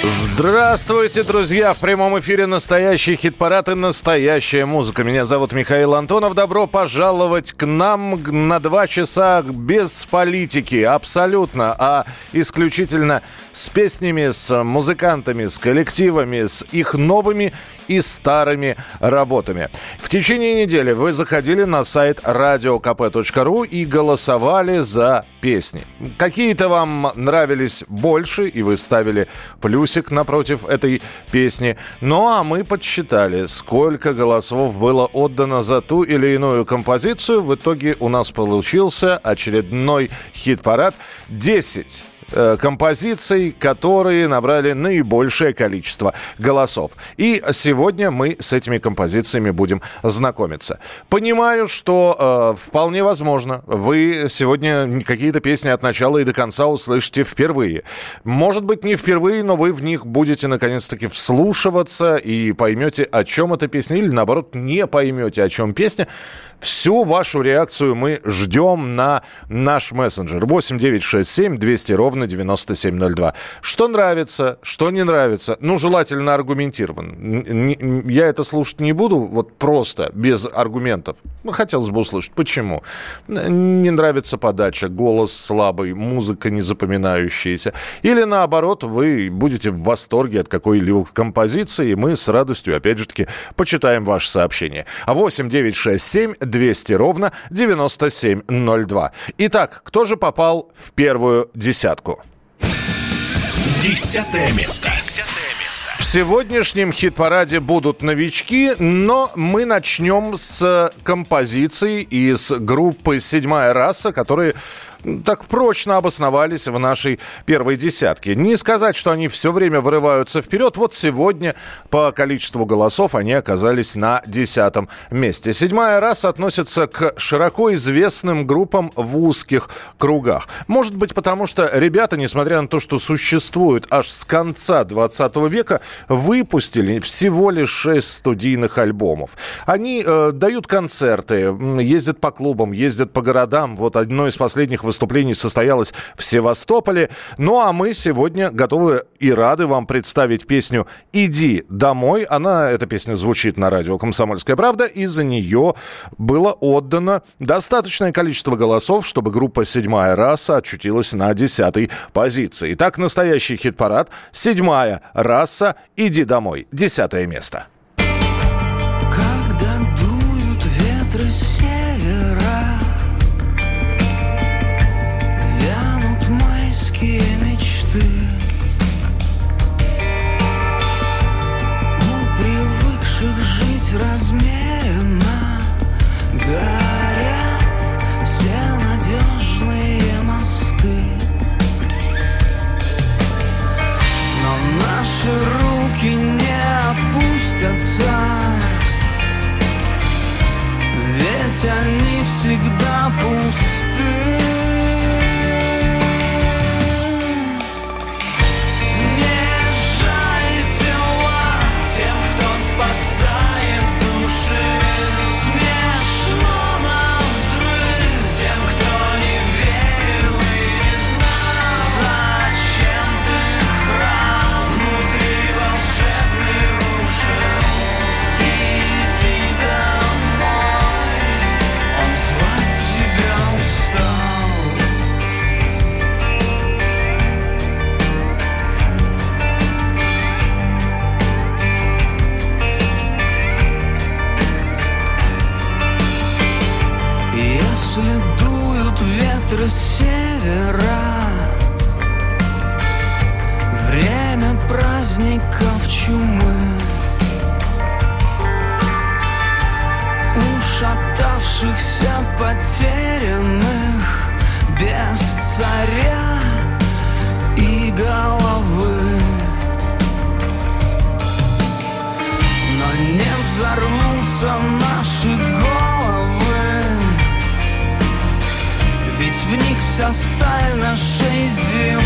Здравствуйте, друзья! В прямом эфире настоящий хит-парад и настоящая музыка. Меня зовут Михаил Антонов. Добро пожаловать к нам на два часа без политики. Абсолютно. А исключительно с песнями, с музыкантами, с коллективами, с их новыми и старыми работами. В течение недели вы заходили на сайт radiokp.ru и голосовали за песни. Какие-то вам нравились больше, и вы ставили плюсик напротив этой песни. Ну а мы подсчитали, сколько голосов было отдано за ту или иную композицию. В итоге у нас получился очередной хит-парад. 10 э, композиций, которые набрали наибольшее количество голосов. И сегодня мы с этими композициями будем знакомиться. Понимаю, что э, вполне возможно, вы сегодня какие-то песни от начала и до конца услышите впервые. Может быть, не впервые, но вы в них будете наконец-таки вслушиваться и поймете, о чем эта песня, или наоборот, не поймете, о чем песня. Всю вашу реакцию мы ждем на наш мессенджер 8967 200 ровно 9702. Что нравится, что не нравится, ну, желательно аргументирован. Я это слушать не буду, вот просто, без аргументов. Хотелось бы услышать, почему. Не нравится подача, голос слабый, музыка незапоминающаяся. Или наоборот, вы будете в восторге от какой-либо композиции, и мы с радостью, опять же таки, почитаем ваше сообщение. 8967 200 ровно 9702. Итак, кто же попал в первую десятку? Десятое место. В сегодняшнем хит-параде будут новички, но мы начнем с композиции из группы «Седьмая раса», которые так прочно обосновались в нашей первой десятке. Не сказать, что они все время вырываются вперед. Вот сегодня по количеству голосов они оказались на десятом месте. Седьмая раз относится к широко известным группам в узких кругах. Может быть, потому что ребята, несмотря на то, что существуют аж с конца 20 века, выпустили всего лишь 6 студийных альбомов. Они э, дают концерты, ездят по клубам, ездят по городам. Вот одно из последних выступлений состоялось в Севастополе. Ну а мы сегодня готовы и рады вам представить песню «Иди домой». Она, эта песня звучит на радио «Комсомольская правда», и за нее было отдано достаточное количество голосов, чтобы группа «Седьмая раса» очутилась на десятой позиции. Итак, настоящий хит-парад «Седьмая раса. Иди домой». Десятое место. Ветры севера. Время праздников чумы. Ушатавшихся потерянных Без царя вся сталь нашей зимы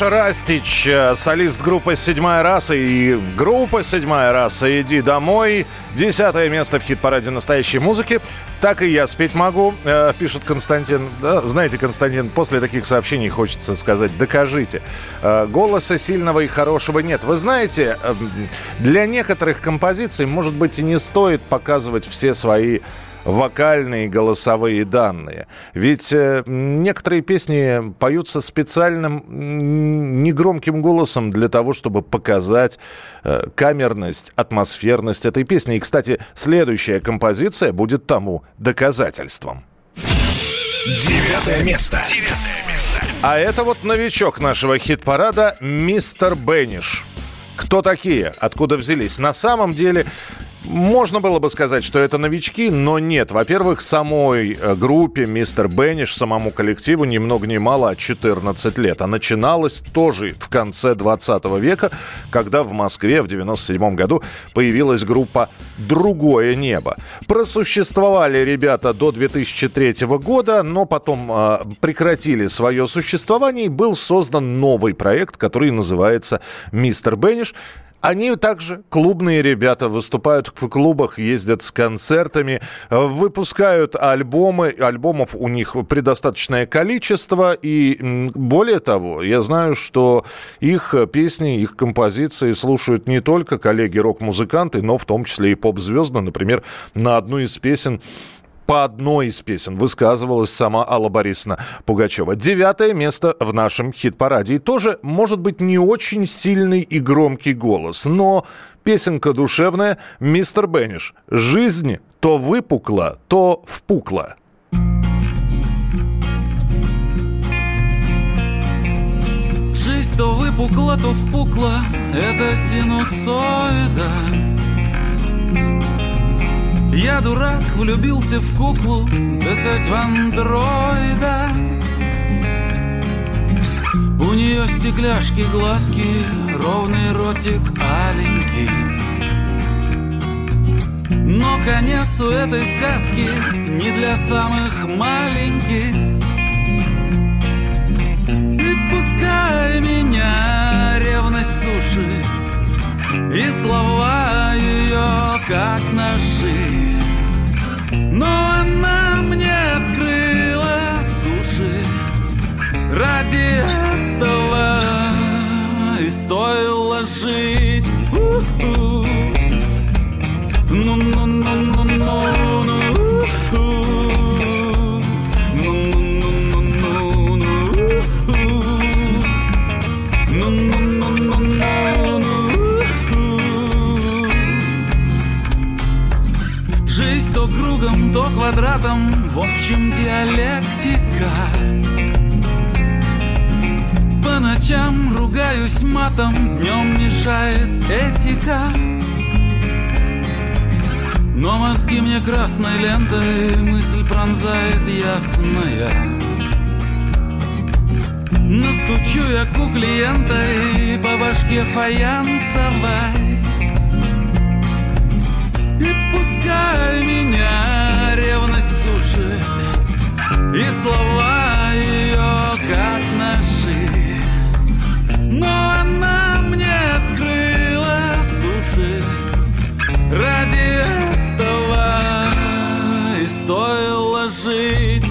Саша Растич, э, солист группы «Седьмая раса» и группа «Седьмая раса» «Иди домой». Десятое место в хит-параде настоящей музыки. Так и я спеть могу, э, пишет Константин. Да, знаете, Константин, после таких сообщений хочется сказать «докажите». Э, голоса сильного и хорошего нет. Вы знаете, э, для некоторых композиций, может быть, и не стоит показывать все свои вокальные голосовые данные. Ведь э, некоторые песни поются специальным негромким голосом для того, чтобы показать э, камерность, атмосферность этой песни. И, кстати, следующая композиция будет тому доказательством. Девятое место. Девятое место. А это вот новичок нашего хит-парада «Мистер Бенниш». Кто такие? Откуда взялись? На самом деле, можно было бы сказать, что это новички, но нет. Во-первых, самой э, группе «Мистер Бенниш», самому коллективу ни много ни мало, а 14 лет. А начиналось тоже в конце 20 века, когда в Москве в 97 году появилась группа «Другое небо». Просуществовали ребята до 2003 года, но потом э, прекратили свое существование и был создан новый проект, который называется «Мистер Бенниш». Они также клубные ребята, выступают в клубах, ездят с концертами, выпускают альбомы. Альбомов у них предостаточное количество. И более того, я знаю, что их песни, их композиции слушают не только коллеги-рок-музыканты, но в том числе и поп-звезды. Например, на одну из песен по одной из песен высказывалась сама Алла Борисовна Пугачева. Девятое место в нашем хит-параде. И тоже, может быть, не очень сильный и громкий голос, но песенка душевная «Мистер Бенниш». Жизнь то выпукла, то впукла. Жизнь то выпукла, то впукла, это синусоида. Я дурак, влюбился в куклу, писать в андроида. У нее стекляшки, глазки, ровный ротик аленький. Но конец у этой сказки не для самых маленьких. И пускай меня ревность суши И слова ее как ножи. Но она мне открыла суши. Ради этого и стоило жить. У-у. То квадратом в общем диалектика. По ночам ругаюсь матом, днем мешает этика. Но мозги мне красной лентой мысль пронзает ясная. Настучу я у клиента и по башке фаянсовой. И пускай меня сушит И слова ее как ножи. Но она мне открыла суши Ради этого. И стоило жить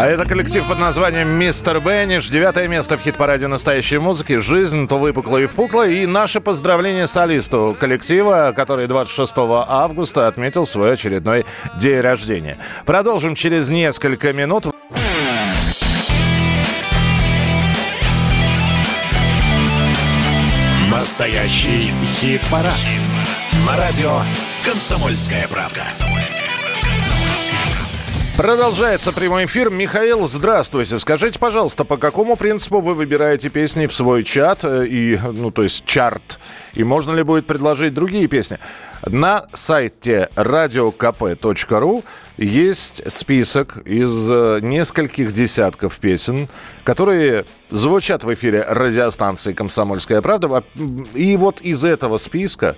А это коллектив под названием «Мистер Бенниш». Девятое место в хит-параде настоящей музыки. «Жизнь то выпукла и впукла». И наше поздравление солисту коллектива, который 26 августа отметил свой очередной день рождения. Продолжим через несколько минут. Настоящий хит-парад. Хит На радио «Комсомольская правка». «Комсомольская Продолжается прямой эфир. Михаил, здравствуйте. Скажите, пожалуйста, по какому принципу вы выбираете песни в свой чат, э, и, ну, то есть чарт, и можно ли будет предложить другие песни? На сайте radiokp.ru есть список из э, нескольких десятков песен, которые звучат в эфире радиостанции «Комсомольская правда». И вот из этого списка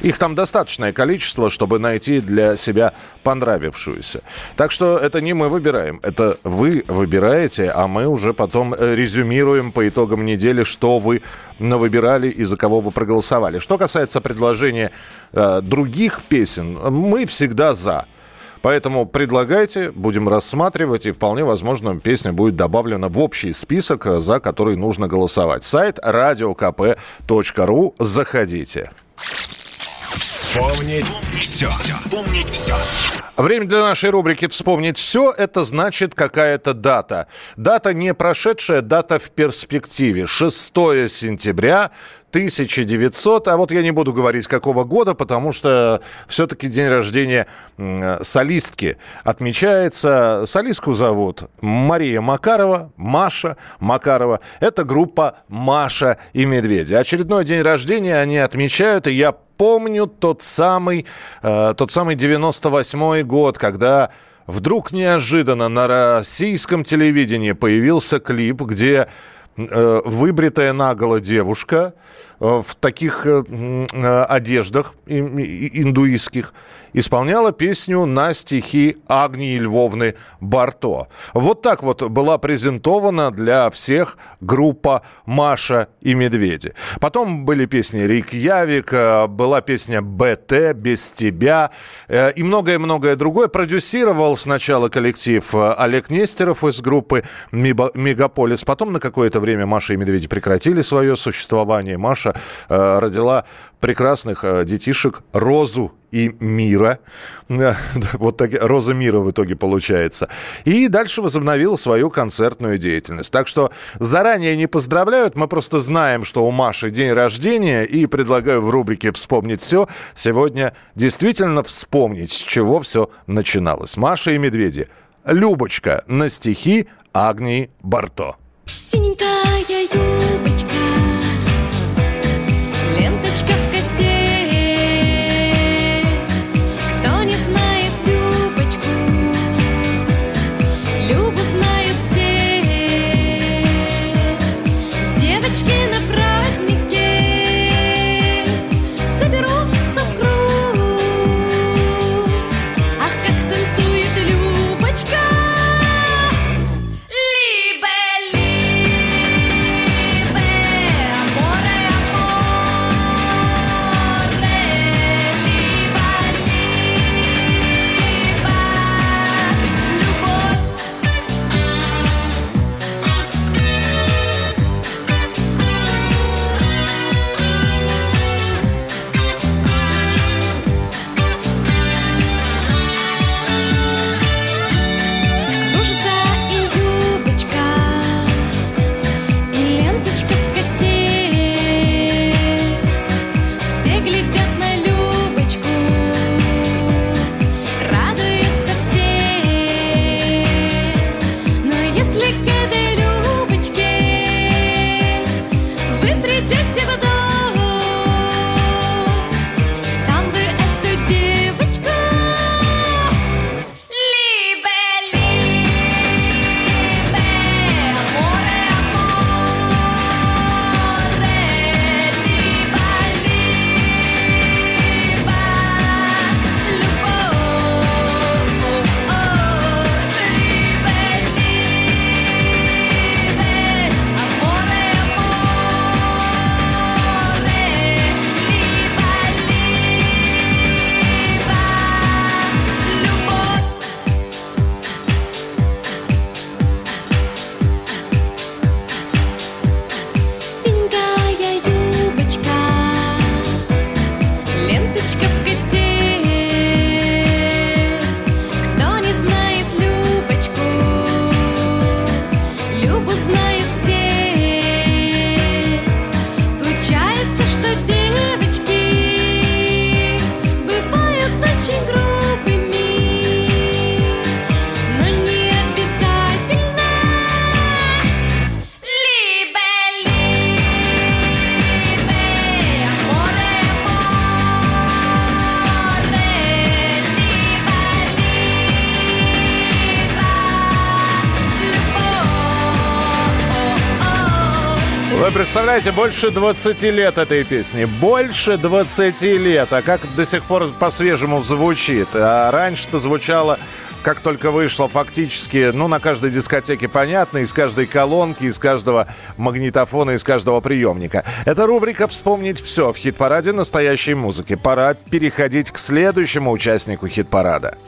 их там достаточное количество, чтобы найти для себя понравившуюся. Так что это не мы выбираем, это вы выбираете, а мы уже потом э, резюмируем по итогам недели, что вы выбирали и за кого вы проголосовали. Что касается предложения э, других песен, мы всегда за. Поэтому предлагайте, будем рассматривать, и вполне возможно песня будет добавлена в общий список, э, за который нужно голосовать. Сайт radiokp.ru. Заходите. Вспомнить все. Вспомнить все. Время для нашей рубрики «Вспомнить все» – это значит какая-то дата. Дата не прошедшая, дата в перспективе. 6 сентября 1900, а вот я не буду говорить какого года, потому что все-таки день рождения солистки отмечается. Солистку зовут Мария Макарова, Маша Макарова. Это группа «Маша и Медведи». Очередной день рождения они отмечают, и я помню тот самый, э, тот самый 98 год, когда вдруг неожиданно на российском телевидении появился клип, где выбритая наголо девушка э, в таких э, э одеждах индуистских исполняла песню на стихи Агнии Львовны Барто. Вот так вот была презентована для всех группа «Маша и медведи». Потом были песни «Рик Явик», э, была песня «БТ», «Без тебя» э, и многое-многое другое. Продюсировал сначала коллектив э, Олег Нестеров из группы «Мегаполис». Потом на какое-то время Маша и медведи прекратили свое существование. Маша родила прекрасных детишек Розу и мира. Вот так, Роза мира в итоге получается. И дальше возобновил свою концертную деятельность. Так что заранее не поздравляют, мы просто знаем, что у Маши день рождения, и предлагаю в рубрике «Вспомнить все» сегодня действительно вспомнить, с чего все начиналось. Маша и Медведи. Любочка на стихи Агнии Барто. Синенькая юбочка, представляете, больше 20 лет этой песни. Больше 20 лет. А как до сих пор по-свежему звучит. А раньше-то звучало как только вышло фактически, ну, на каждой дискотеке понятно, из каждой колонки, из каждого магнитофона, из каждого приемника. Это рубрика «Вспомнить все» в хит-параде настоящей музыки. Пора переходить к следующему участнику хит-парада.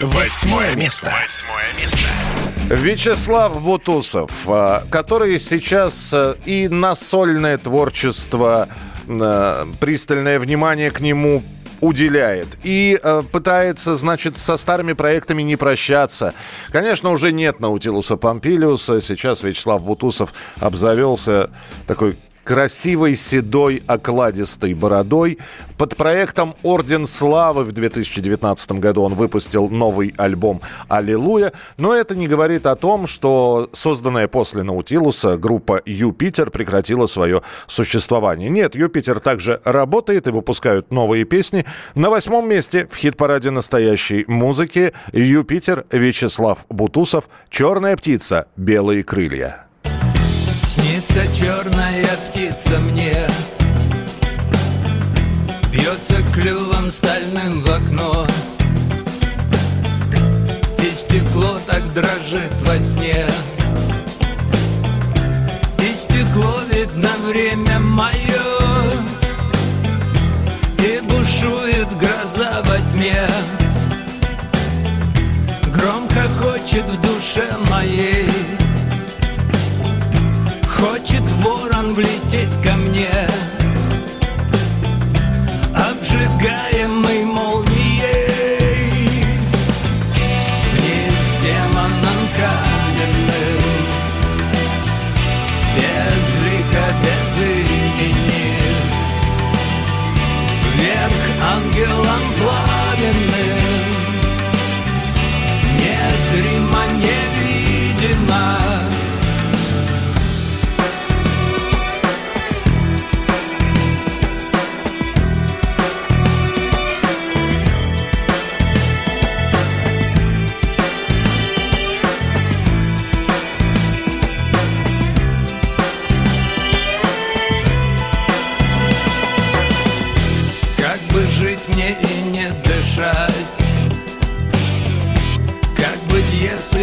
Восьмое место. Восьмое место. Вячеслав Бутусов, а, который сейчас э, и на сольное творчество, э, пристальное внимание к нему уделяет и э, пытается, значит, со старыми проектами не прощаться. Конечно, уже нет Наутилуса Помпилиуса. Сейчас Вячеслав Бутусов обзавелся такой красивой, седой, окладистой бородой. Под проектом «Орден славы» в 2019 году он выпустил новый альбом «Аллилуйя». Но это не говорит о том, что созданная после «Наутилуса» группа «Юпитер» прекратила свое существование. Нет, «Юпитер» также работает и выпускают новые песни. На восьмом месте в хит-параде настоящей музыки «Юпитер» Вячеслав Бутусов «Черная птица. Белые крылья». Снится черная птица мне. Бьется клювом стальным в окно. И стекло так дрожит во сне. И стекло видно время мое И бушует гроза во тьме. Громко хочет в душе моей 年。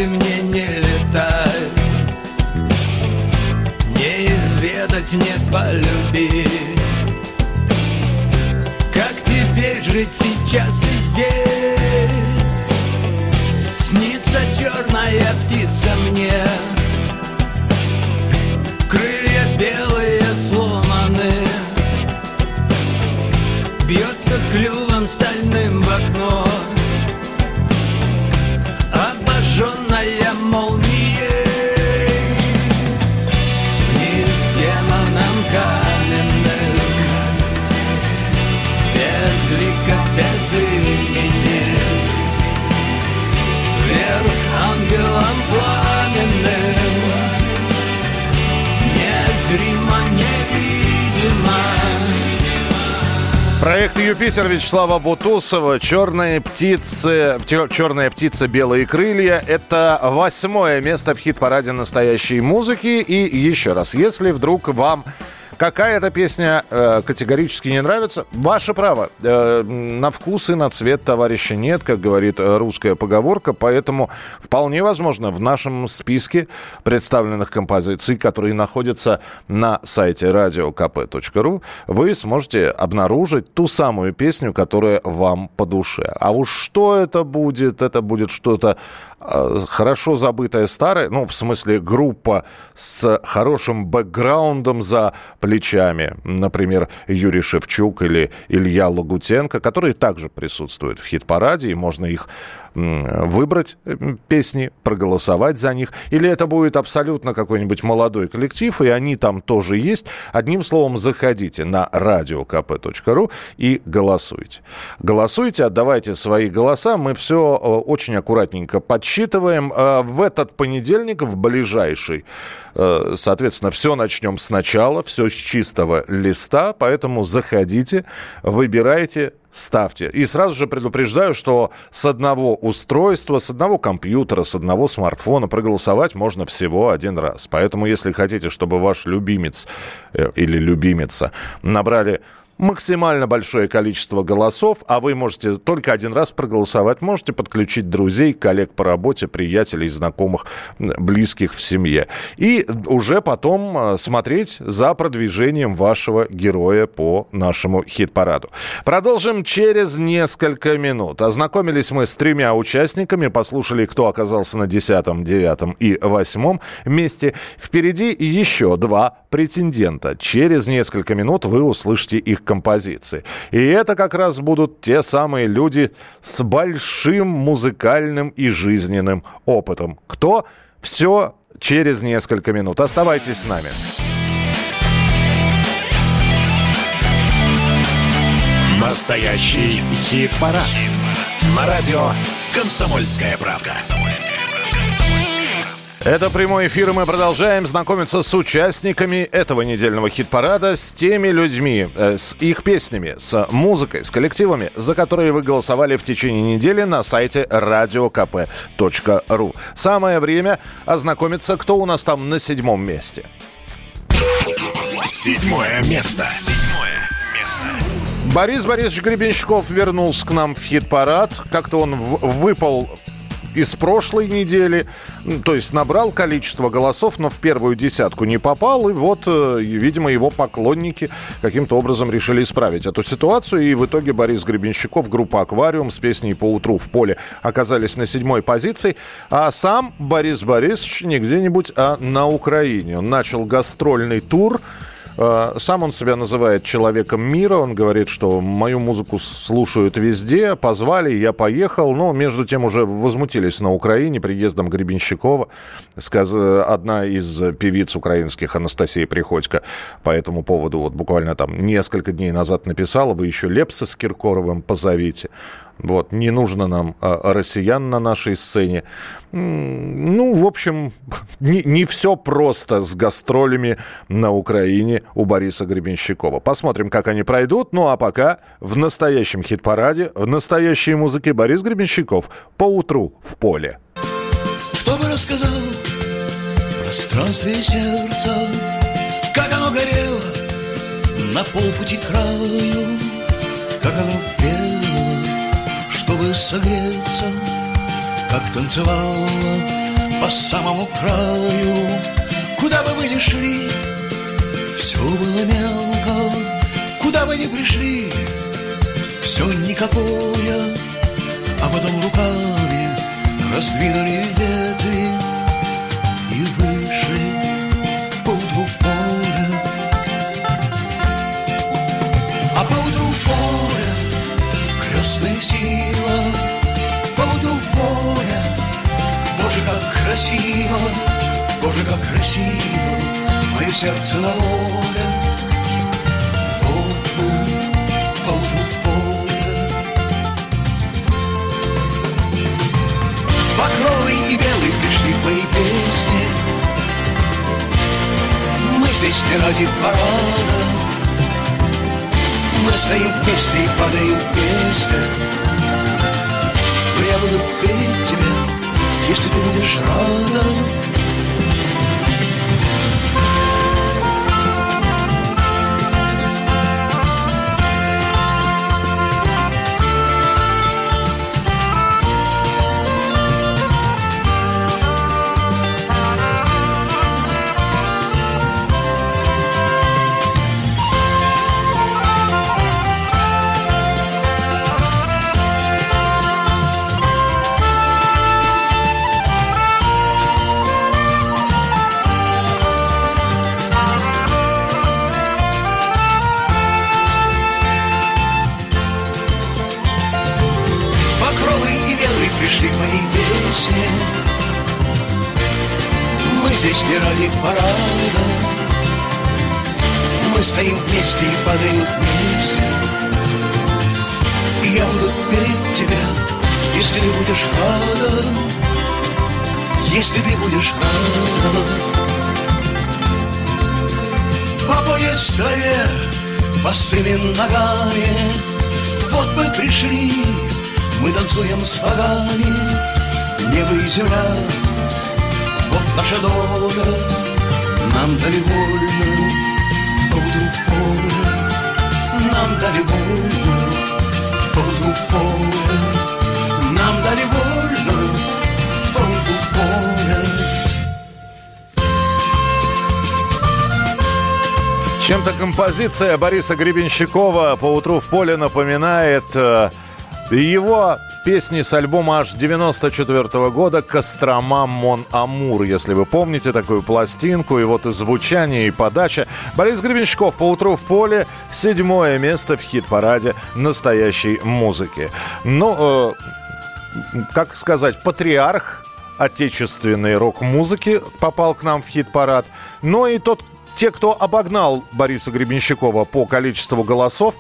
Если мне не летать Не изведать, не полюбить. Как теперь жить сейчас и здесь? Снится черная птица мне. Крылья белые сломаны. Бьется клювом стальным в окно Проект «Юпитер» Вячеслава Бутусова «Черные птицы», «Черная птица. Белые крылья» — это восьмое место в хит-параде настоящей музыки. И еще раз, если вдруг вам какая-то песня э, категорически не нравится, ваше право. Э, на вкус и на цвет товарища нет, как говорит э, русская поговорка, поэтому вполне возможно в нашем списке представленных композиций, которые находятся на сайте radiokp.ru, вы сможете обнаружить ту самую песню, которая вам по душе. А уж что это будет? Это будет что-то хорошо забытое старое, ну, в смысле, группа с хорошим бэкграундом за плечами. Например, Юрий Шевчук или Илья Лагутенко, которые также присутствуют в хит-параде, и можно их выбрать э, песни, проголосовать за них. Или это будет абсолютно какой-нибудь молодой коллектив, и они там тоже есть. Одним словом, заходите на radiokp.ru и голосуйте. Голосуйте, отдавайте свои голоса. Мы все э, очень аккуратненько подсчитываем. Э, В этот понедельник, в ближайший, соответственно, все начнем сначала, все с чистого листа, поэтому заходите, выбирайте, ставьте. И сразу же предупреждаю, что с одного устройства, с одного компьютера, с одного смартфона проголосовать можно всего один раз. Поэтому, если хотите, чтобы ваш любимец э, или любимица набрали максимально большое количество голосов, а вы можете только один раз проголосовать. Можете подключить друзей, коллег по работе, приятелей, знакомых, близких в семье. И уже потом э, смотреть за продвижением вашего героя по нашему хит-параду. Продолжим через несколько минут. Ознакомились мы с тремя участниками, послушали, кто оказался на десятом, девятом и восьмом месте. Впереди еще два претендента. Через несколько минут вы услышите их композиции. И это как раз будут те самые люди с большим музыкальным и жизненным опытом. Кто? Все через несколько минут. Оставайтесь с нами. Настоящий хит-парад. На радио «Комсомольская правка». Это прямой эфир, и мы продолжаем знакомиться с участниками этого недельного хит-парада, с теми людьми, э, с их песнями, с музыкой, с коллективами, за которые вы голосовали в течение недели на сайте radiokp.ru. Самое время ознакомиться, кто у нас там на седьмом месте. Седьмое место. Седьмое место. Борис Борисович Гребенщиков вернулся к нам в хит-парад. Как-то он в- выпал из прошлой недели, М, то есть набрал количество голосов, но в первую десятку не попал, и вот, э, видимо, его поклонники каким-то образом решили исправить эту ситуацию, и в итоге Борис Гребенщиков, группа «Аквариум» с песней «По утру в поле» оказались на седьмой позиции, а сам Борис Борисович не где-нибудь, а на Украине. Он начал гастрольный тур, Сам он себя называет человеком мира. Он говорит, что мою музыку слушают везде. Позвали, я поехал. Но между тем уже возмутились на Украине приездом Гребенщикова. Одна из певиц украинских, Анастасия Приходько, по этому поводу вот буквально там несколько дней назад написала, вы еще Лепса с Киркоровым позовите. Вот, не нужно нам а, россиян на нашей сцене. Ну, в общем, не, не все просто с гастролями на Украине у Бориса Гребенщикова. Посмотрим, как они пройдут. Ну, а пока в настоящем хит-параде, в настоящей музыке Борис Гребенщиков по утру в поле. Кто бы рассказал пространстве сердца, Как оно горело на полпути к краю, Как оно пело, чтобы согреться, Как танцевало по самому краю. Куда бы вы ни шли, все было мелко, Куда бы ни пришли, все никакое, А потом руками раздвинули ветви красиво, Боже, как красиво, мое сердце на воле. Вот мы поутру в поле. Багровый и белый пришли к моей песне Мы здесь не ради парада Мы стоим вместе и падаем вместе Но я буду петь тебе, если ты будешь рада босыми ногами Вот мы пришли, мы танцуем с богами. Небо и земля, вот наша доля Нам дали вольную поутру в поле. Нам дали вольную поутру в поле Чем-то композиция Бориса Гребенщикова по утру в поле напоминает э, его песни с альбома аж 94 года «Кострома Мон Амур», если вы помните такую пластинку, и вот и звучание, и подача. Борис Гребенщиков по утру в поле, седьмое место в хит-параде настоящей музыки. Ну, э, как сказать, патриарх отечественной рок-музыки попал к нам в хит-парад. Но и тот, те, кто обогнал Бориса Гребенщикова по количеству голосов,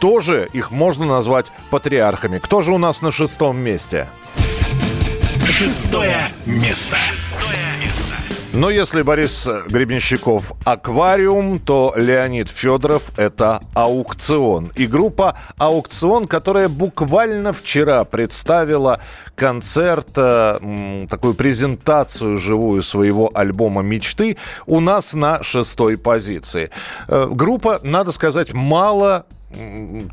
тоже их можно назвать патриархами. Кто же у нас на шестом месте? Шестое место. Шестое место. Но если Борис Гребенщиков «Аквариум», то Леонид Федоров – это «Аукцион». И группа «Аукцион», которая буквально вчера представила концерт, э, такую презентацию живую своего альбома «Мечты» у нас на шестой позиции. Э, Группа, надо сказать, мало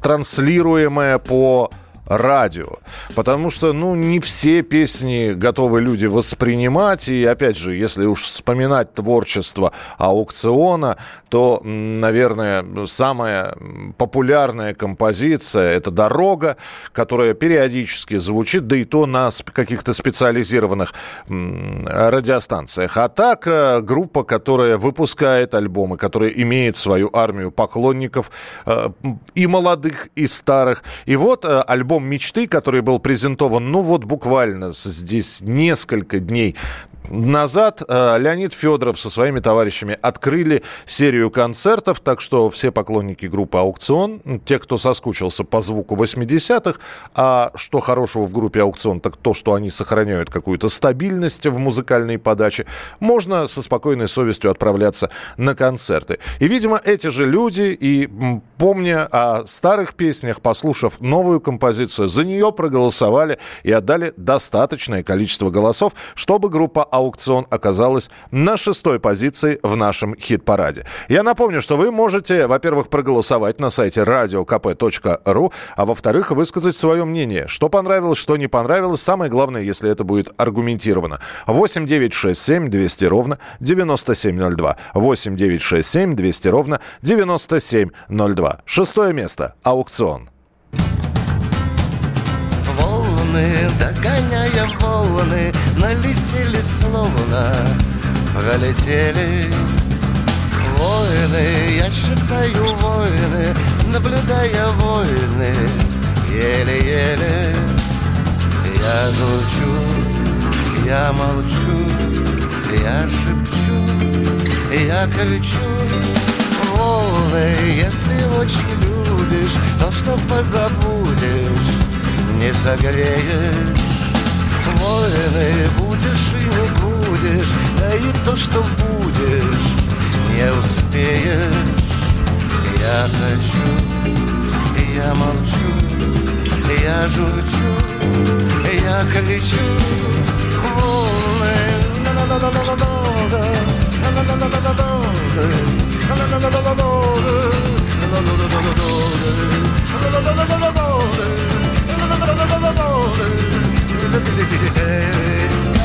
транслируемая по радио. Потому что, ну, не все песни готовы люди воспринимать. И, опять же, если уж вспоминать творчество аукциона, то, наверное, самая популярная композиция – это «Дорога», которая периодически звучит, да и то на каких-то специализированных радиостанциях. А так, э, группа, которая выпускает альбомы, которая имеет свою армию поклонников э, и молодых, и старых. И вот э, альбом «Мечты», который был презентован, ну вот буквально здесь несколько дней назад э, Леонид Федоров со своими товарищами открыли серию концертов, так что все поклонники группы «Аукцион», те, кто соскучился по звуку 80-х, а что хорошего в группе «Аукцион», так то, что они сохраняют какую-то стабильность в музыкальной подаче, можно со спокойной совестью отправляться на концерты. И, видимо, эти же люди, и помня о старых песнях, послушав новую композицию, за нее проголосовали и отдали достаточное количество голосов, чтобы группа «Аукцион» оказалась на шестой позиции в нашем хит-параде. Я напомню, что вы можете, во-первых, проголосовать на сайте radiokp.ru, а во-вторых, высказать свое мнение, что понравилось, что не понравилось. Самое главное, если это будет аргументировано. 8 9 6 7 200 ровно 9702. 8 9 6 7 200 ровно 9702. Шестое место. Аукцион. Волны, догоняя волны, налетели словно пролетели. Войны, я считаю войны, наблюдая войны, еле-еле. Я звучу, я молчу, я шепчу, я кричу. Волны, если очень любишь, то что позабудешь, не согреешь. Войны будешь и не будешь, да и то, что будешь, не успеешь. Я хочу, я молчу, я журчу, я кричу. Волны, на-на-на-на-на-на-на, Волны Hey.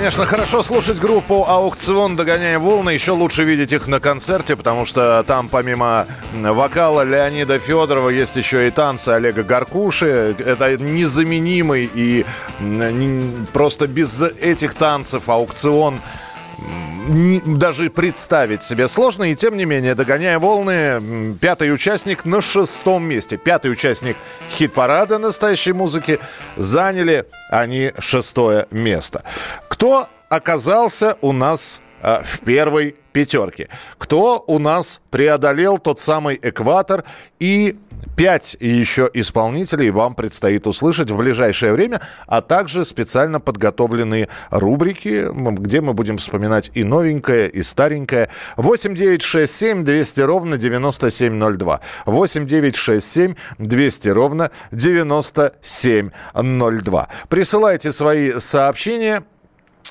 Конечно, хорошо слушать группу «Аукцион. Догоняя волны». Еще лучше видеть их на концерте, потому что там помимо вокала Леонида Федорова есть еще и танцы Олега Гаркуши. Это незаменимый и просто без этих танцев «Аукцион» даже представить себе сложно. И тем не менее, догоняя волны, пятый участник на шестом месте. Пятый участник хит-парада настоящей музыки. Заняли они шестое место. Кто оказался у нас в первой пятерке? Кто у нас преодолел тот самый экватор и Пять еще исполнителей вам предстоит услышать в ближайшее время, а также специально подготовленные рубрики, где мы будем вспоминать и новенькое, и старенькое. 8 9 6 7 200 ровно 9702. 8 9 6 7 200 ровно 9702. Присылайте свои сообщения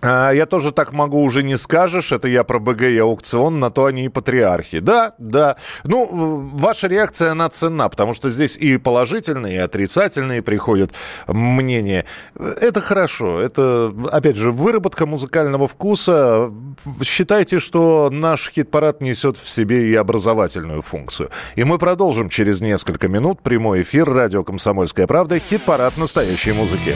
я тоже так могу, уже не скажешь. Это я про БГ и аукцион, на то они и патриархи. Да, да. Ну, ваша реакция, она ценна, потому что здесь и положительные, и отрицательные приходят мнения. Это хорошо. Это, опять же, выработка музыкального вкуса. Считайте, что наш хит-парад несет в себе и образовательную функцию. И мы продолжим через несколько минут прямой эфир радио «Комсомольская правда» хит-парад настоящей музыки.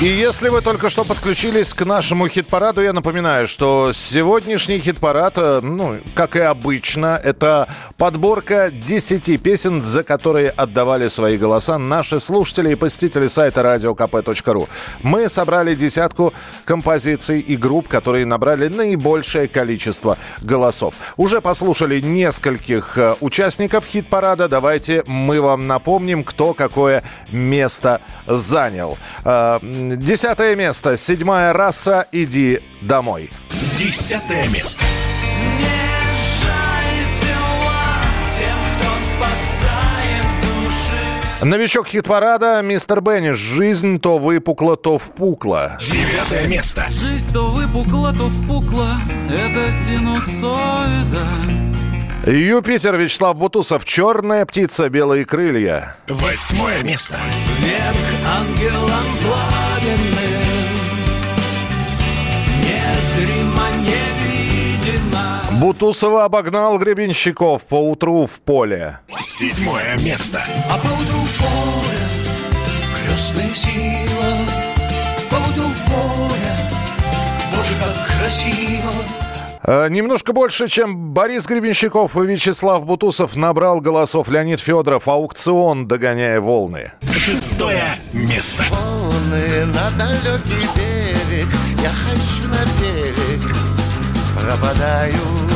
И если вы только что подключились к нашему хит-параду, я напоминаю, что сегодняшний хит-парад, э, ну, как и обычно, это подборка 10 песен, за которые отдавали свои голоса наши слушатели и посетители сайта radiokp.ru. Мы собрали десятку композиций и групп, которые набрали наибольшее количество голосов. Уже послушали нескольких э, участников хит-парада. Давайте мы вам напомним, кто какое место занял. Десятое место. Седьмая раса. Иди домой. Десятое место. Новичок хит-парада «Мистер Бенни». Жизнь то выпукла, то впукла. Девятое место. Жизнь то выпукла, то впукла. Это синусоида. Юпитер, Вячеслав Бутусов. Черная птица, белые крылья. Восьмое место. Вверх ангелом пламенным. Бутусова обогнал Гребенщиков по утру в поле. Седьмое место. А поутру в поле крестная сила, поутру в поле, Боже, как красиво. Э, немножко больше, чем Борис Гребенщиков и Вячеслав Бутусов набрал голосов Леонид Федоров. Аукцион, догоняя волны. Шестое место. Волны на далекий берег Я хочу на берег Пропадаю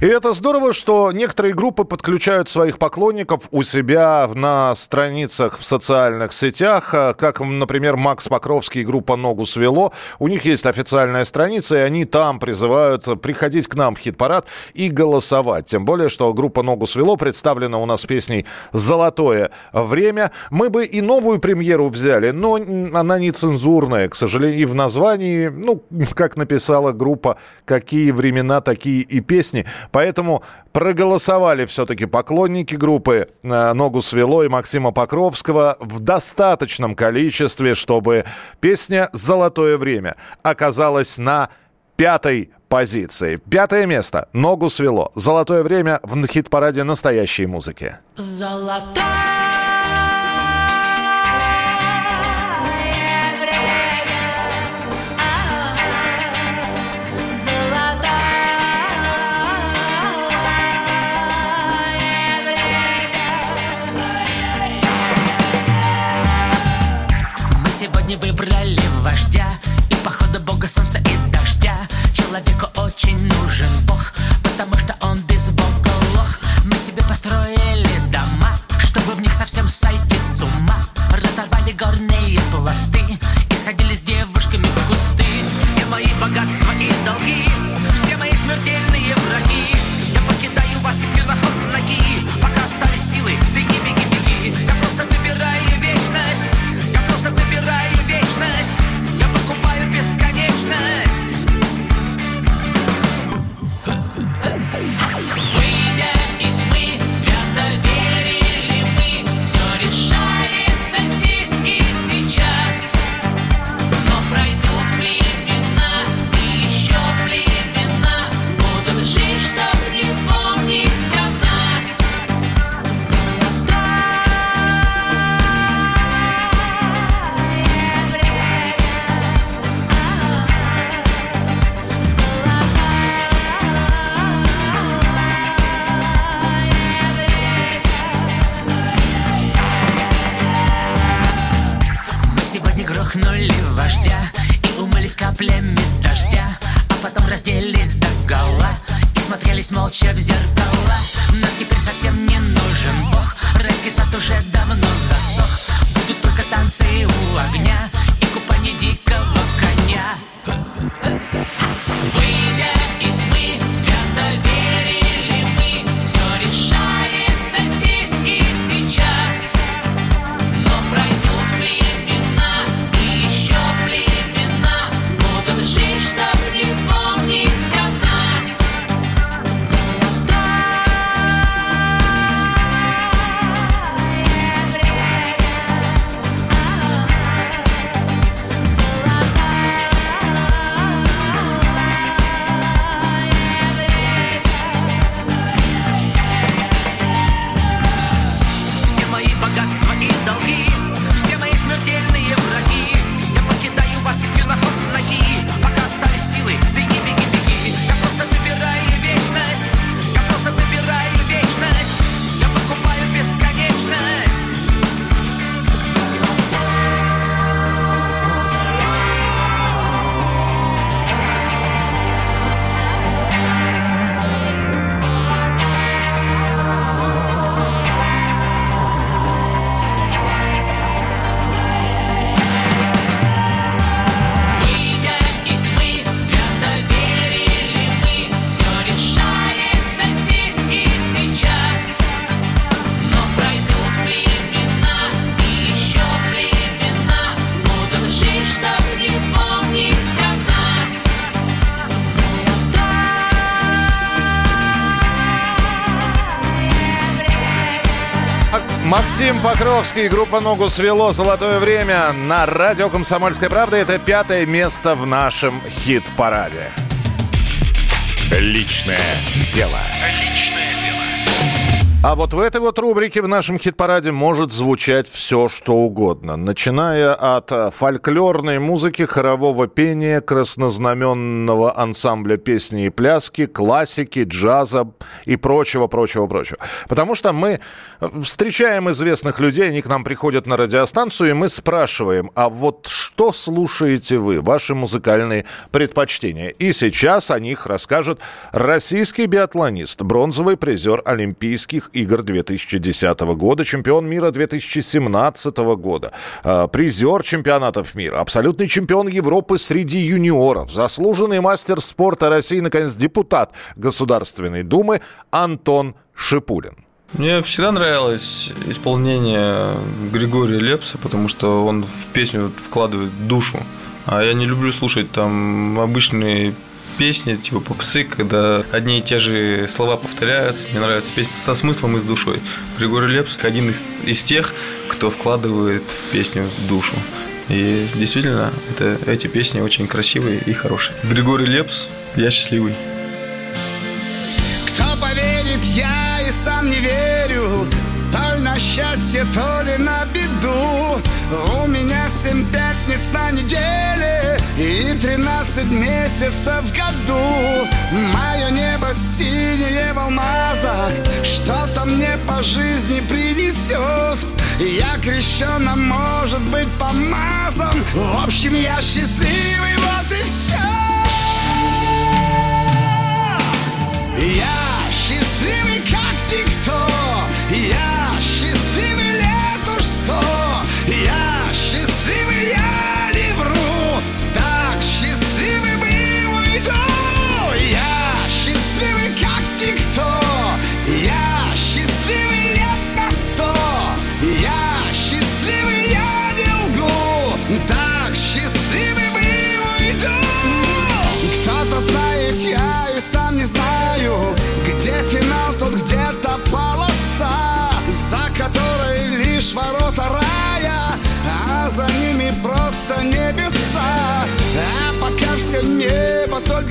И это здорово, что некоторые группы подключают своих поклонников у себя на страницах в социальных сетях, а, как, например, Макс Покровский и группа «Ногу свело». У них есть официальная страница, и они там призывают приходить к нам в хит-парад и голосовать. Тем более, что группа «Ногу свело» представлена у нас песней «Золотое время». Мы бы и новую премьеру взяли, но она не цензурная, к сожалению, и в названии, ну, как написала группа «Какие времена, такие и песни». Поэтому проголосовали все-таки поклонники группы э, «Ногу свело» и Максима Покровского в достаточном количестве, чтобы песня «Золотое время» оказалась на пятой позиции. Пятое место. «Ногу свело». «Золотое время» в хит-параде настоящей музыки. Мы бога солнца и дождя. Человеку очень нужен бог Потому что Покровский, группа «Ногу свело», «Золотое время» на радио «Комсомольская правда». Это пятое место в нашем хит-параде. Личное дело. А вот в этой вот рубрике в нашем хит-параде может звучать все, что угодно. Начиная от э, фольклорной музыки, хорового пения, краснознаменного ансамбля песни и пляски, классики, джаза и прочего, прочего, прочего. Потому что мы э, встречаем известных людей, они к нам приходят на радиостанцию, и мы спрашиваем, а вот что слушаете вы, ваши музыкальные предпочтения? И сейчас о них расскажет российский биатлонист, бронзовый призер Олимпийских игр 2010 года, чемпион мира 2017 года, э, призер чемпионатов мира, абсолютный чемпион Европы среди юниоров, заслуженный мастер спорта России, наконец, депутат Государственной Думы Антон Шипулин. Мне всегда нравилось исполнение Григория Лепса, потому что он в песню вкладывает душу. А я не люблю слушать там обычные песни, типа попсы, когда одни и те же слова повторяются. Мне нравятся песни со смыслом и с душой. Григорий Лепс один из, из тех, кто вкладывает в песню душу. И действительно, это, эти песни очень красивые и хорошие. Григорий Лепс, я счастливый. Кто поверит, я и сам не верю То ли на счастье, то ли на беду У меня семь пятниц на неделе И тринадцать месяцев в году Мое небо синее в алмазах. Что-то мне по жизни принесет. Я крещен, а может быть помазан. В общем, я счастливый, вот и все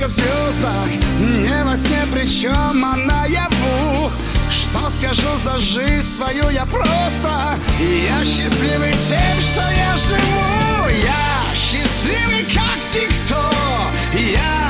только в звездах Не во сне, причем а наяву. Что скажу за жизнь свою я просто? Я счастливый тем, что я живу. Я счастливый как никто. Я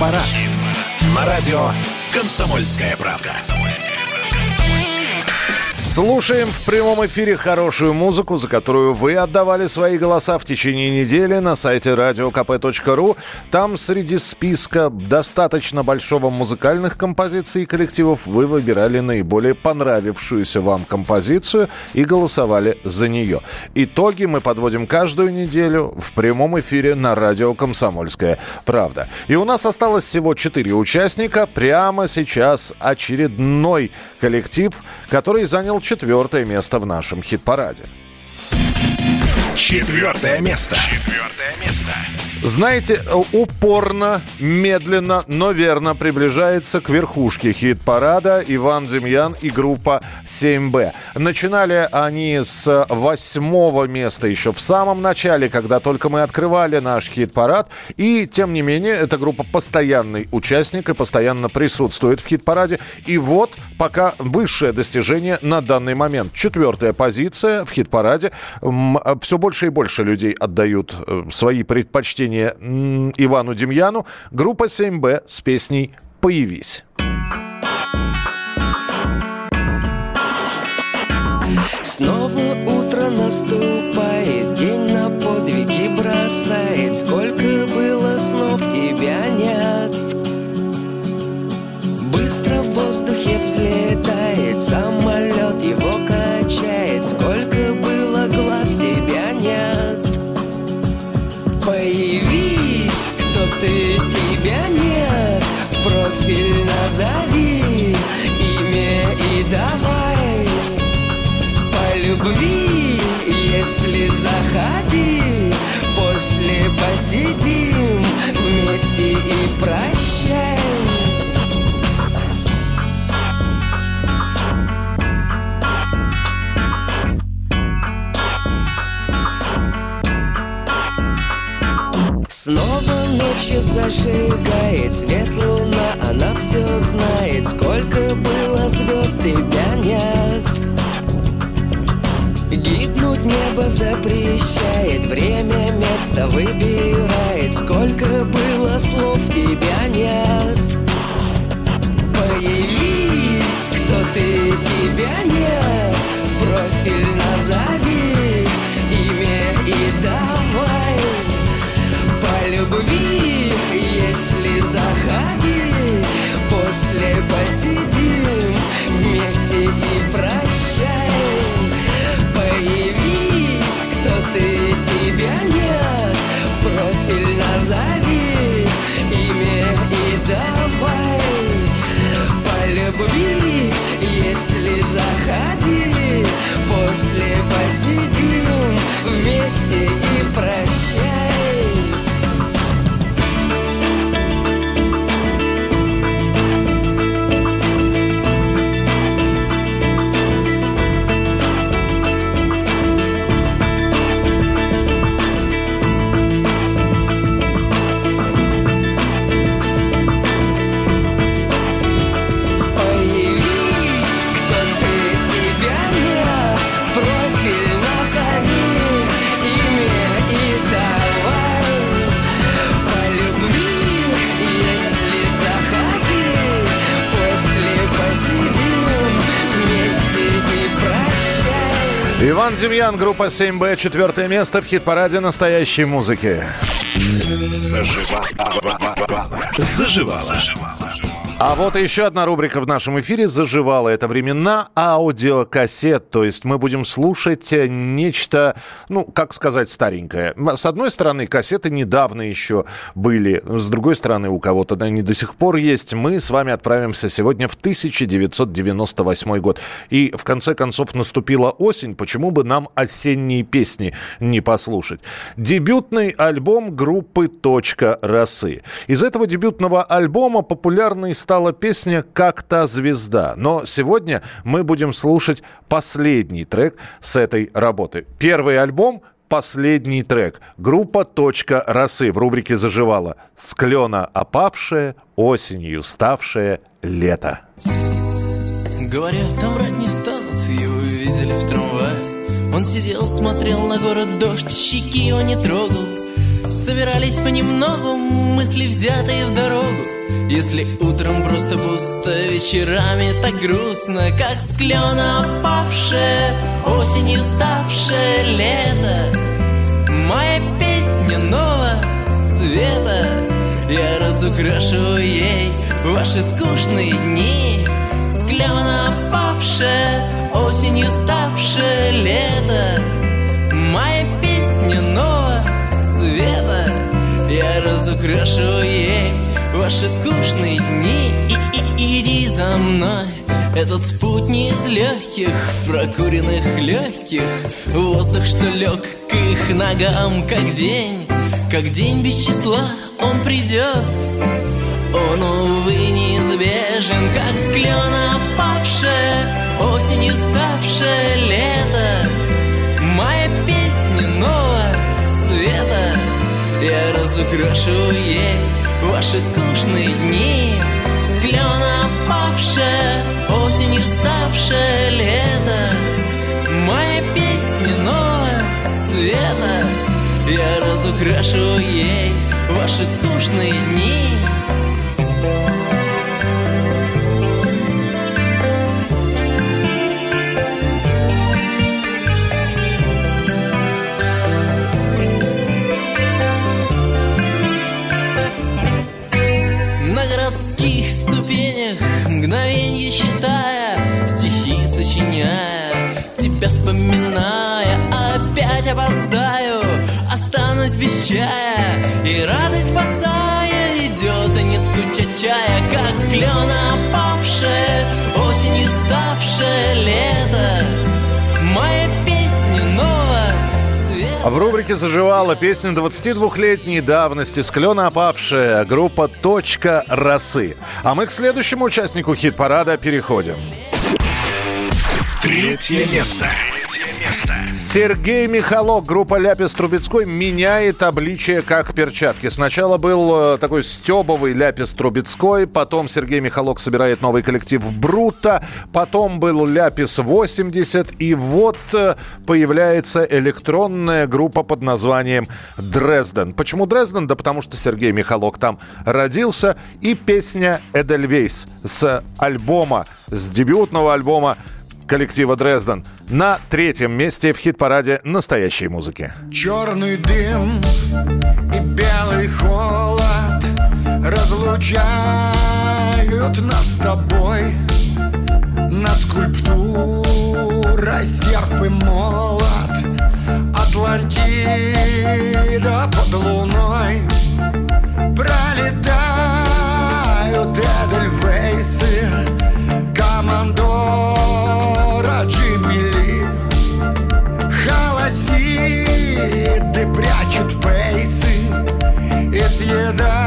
хит-парад. На радио «Комсомольская правда». Слушаем в прямом эфире хорошую музыку, за которую вы отдавали свои голоса в течение недели на сайте radiokp.ru. Там среди списка достаточно большого музыкальных композиций и коллективов вы выбирали наиболее понравившуюся вам композицию и голосовали за нее. Итоги мы подводим каждую неделю в прямом эфире на радио «Комсомольская правда». И у нас осталось всего четыре участника. Прямо сейчас очередной коллектив, который занял четвертое место в нашем хит-параде. Четвертое место. Четвертое место. Знаете, упорно, медленно, но верно приближается к верхушке хит-парада Иван Демьян и группа 7Б. Начинали они с восьмого места еще в самом начале, когда только мы открывали наш хит-парад. И, тем не менее, эта группа постоянный участник и постоянно присутствует в хит-параде. И вот пока высшее достижение на данный момент. Четвертая позиция в хит-параде. Все больше и больше людей отдают э, свои предпочтения Ивану Демьяну. Группа 7Б с песней «Появись». Снова любви, если заходи, после посидим вместе и прощай. Снова ночью зажигает свет луна Она все знает, сколько было звезд, небо запрещает Время, место выбирает. Сколько было слов, тебя нет? Появись, кто ты, тебя нет. Профиль назови, имя и давай. По любви, если заходи После посидим По любви, Иван Демьян, группа 7Б, четвертое место в хит-параде настоящей музыки. Заживала. Заживала. А вот еще одна рубрика в нашем эфире «Заживала». Это времена аудиокассет. То есть мы будем слушать э, нечто, ну, как сказать, старенькое. С одной стороны, кассеты недавно еще были. С другой стороны, у кого-то они до сих пор есть. Мы с вами отправимся сегодня в 1998 год. И в конце концов наступила осень. Почему бы нам осенние песни не послушать? Дебютный альбом группы «Точка росы». Из этого дебютного альбома популярной стала песня «Как та звезда». Но сегодня мы будем слушать последний трек с этой работы. Первый альбом последний трек. Группа «Точка росы» в рубрике «Заживала». Склена опавшее, осенью ставшее лето. Говорят, там врать не станут, его видели в трамвае Он сидел, смотрел на город дождь, щеки его не трогал Собирались понемногу, мысли взятые в дорогу. Если утром просто пусто, вечерами так грустно Как с клена опавшее, осенью ставшее лето. Моя песня нового цвета Я разукрашу ей ваши скучные дни. Склена опавшее, осенью ставшее лето. Моя песня цвета Я разукрашу ей ваши скучные дни. И, и, Иди за мной. Этот путь не из легких, прокуренных легких Воздух, что лег к их ногам, как день. Как день без числа он придет Он, увы, неизбежен, как с клена опавшее Осенью ставшее лето. Моя песня нового цвета Я разукрашу ей ваши скучные дни. С клена опавшее осенью ставшее лето. Моя песня нового цвета. Я разукрашу ей ваши скучные дни мгновенье считая Стихи сочиняя, тебя вспоминая Опять опоздаю, останусь без чая. И радость босая идет, и не скуча Как с клена опавшее, В рубрике «Заживала» песня 22-летней давности «Склена опавшая» группа «Точка росы». А мы к следующему участнику хит-парада переходим. Третье место. Место. Сергей Михалок, группа Ляпис Трубецкой, меняет обличие как перчатки. Сначала был э, такой стебовый Ляпис Трубецкой, потом Сергей Михалок собирает новый коллектив Брута, потом был Ляпис 80, и вот э, появляется электронная группа под названием Дрезден. Почему Дрезден? Да потому что Сергей Михалок там родился, и песня Эдельвейс с альбома, с дебютного альбома коллектива Дрезден на третьем месте в хит-параде настоящей музыки. Черный дым и белый холод разлучают нас с тобой Над скульптурой серп и молот Атлантида под луной Пролетают Джимми Ли Холосиды прячут пейсы И съедают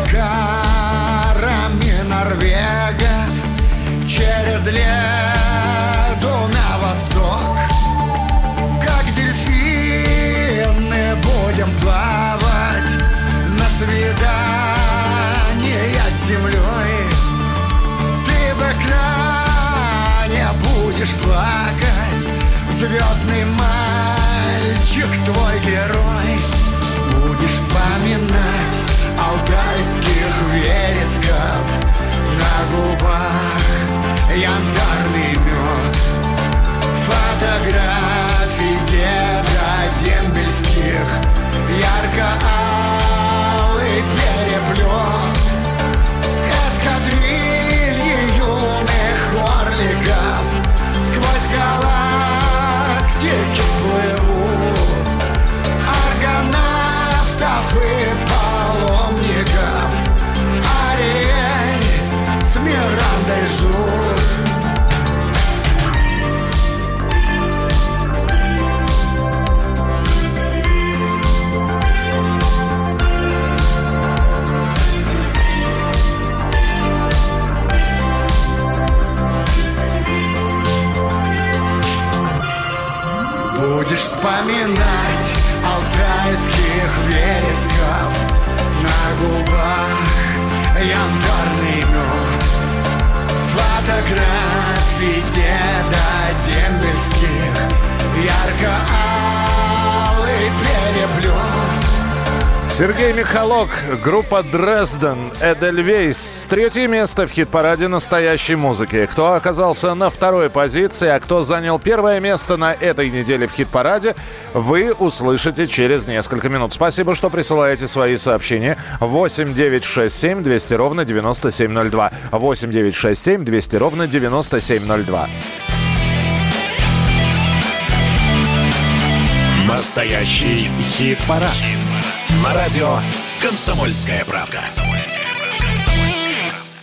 Плыть с Дрезден, Эдельвейс. Третье место в хит-параде настоящей музыки. Кто оказался на второй позиции, а кто занял первое место на этой неделе в хит-параде, вы услышите через несколько минут. Спасибо, что присылаете свои сообщения. 8 9 6 7 200 ровно 9702. 8 9 6 7 200 ровно 9702. Настоящий хит-парад. На радио «Комсомольская правда».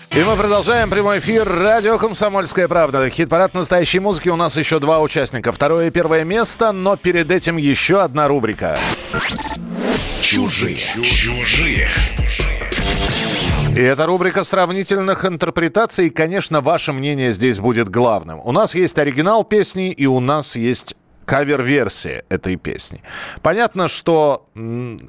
И мы продолжаем прямой эфир. Радио «Комсомольская правда». Хит-парад настоящей музыки. У нас еще два участника. Второе и первое место, но перед этим еще одна рубрика. Чужие. Чужие. И это рубрика сравнительных интерпретаций. И, конечно, ваше мнение здесь будет главным. У нас есть оригинал песни, и у нас есть кавер-версия этой песни. Понятно, что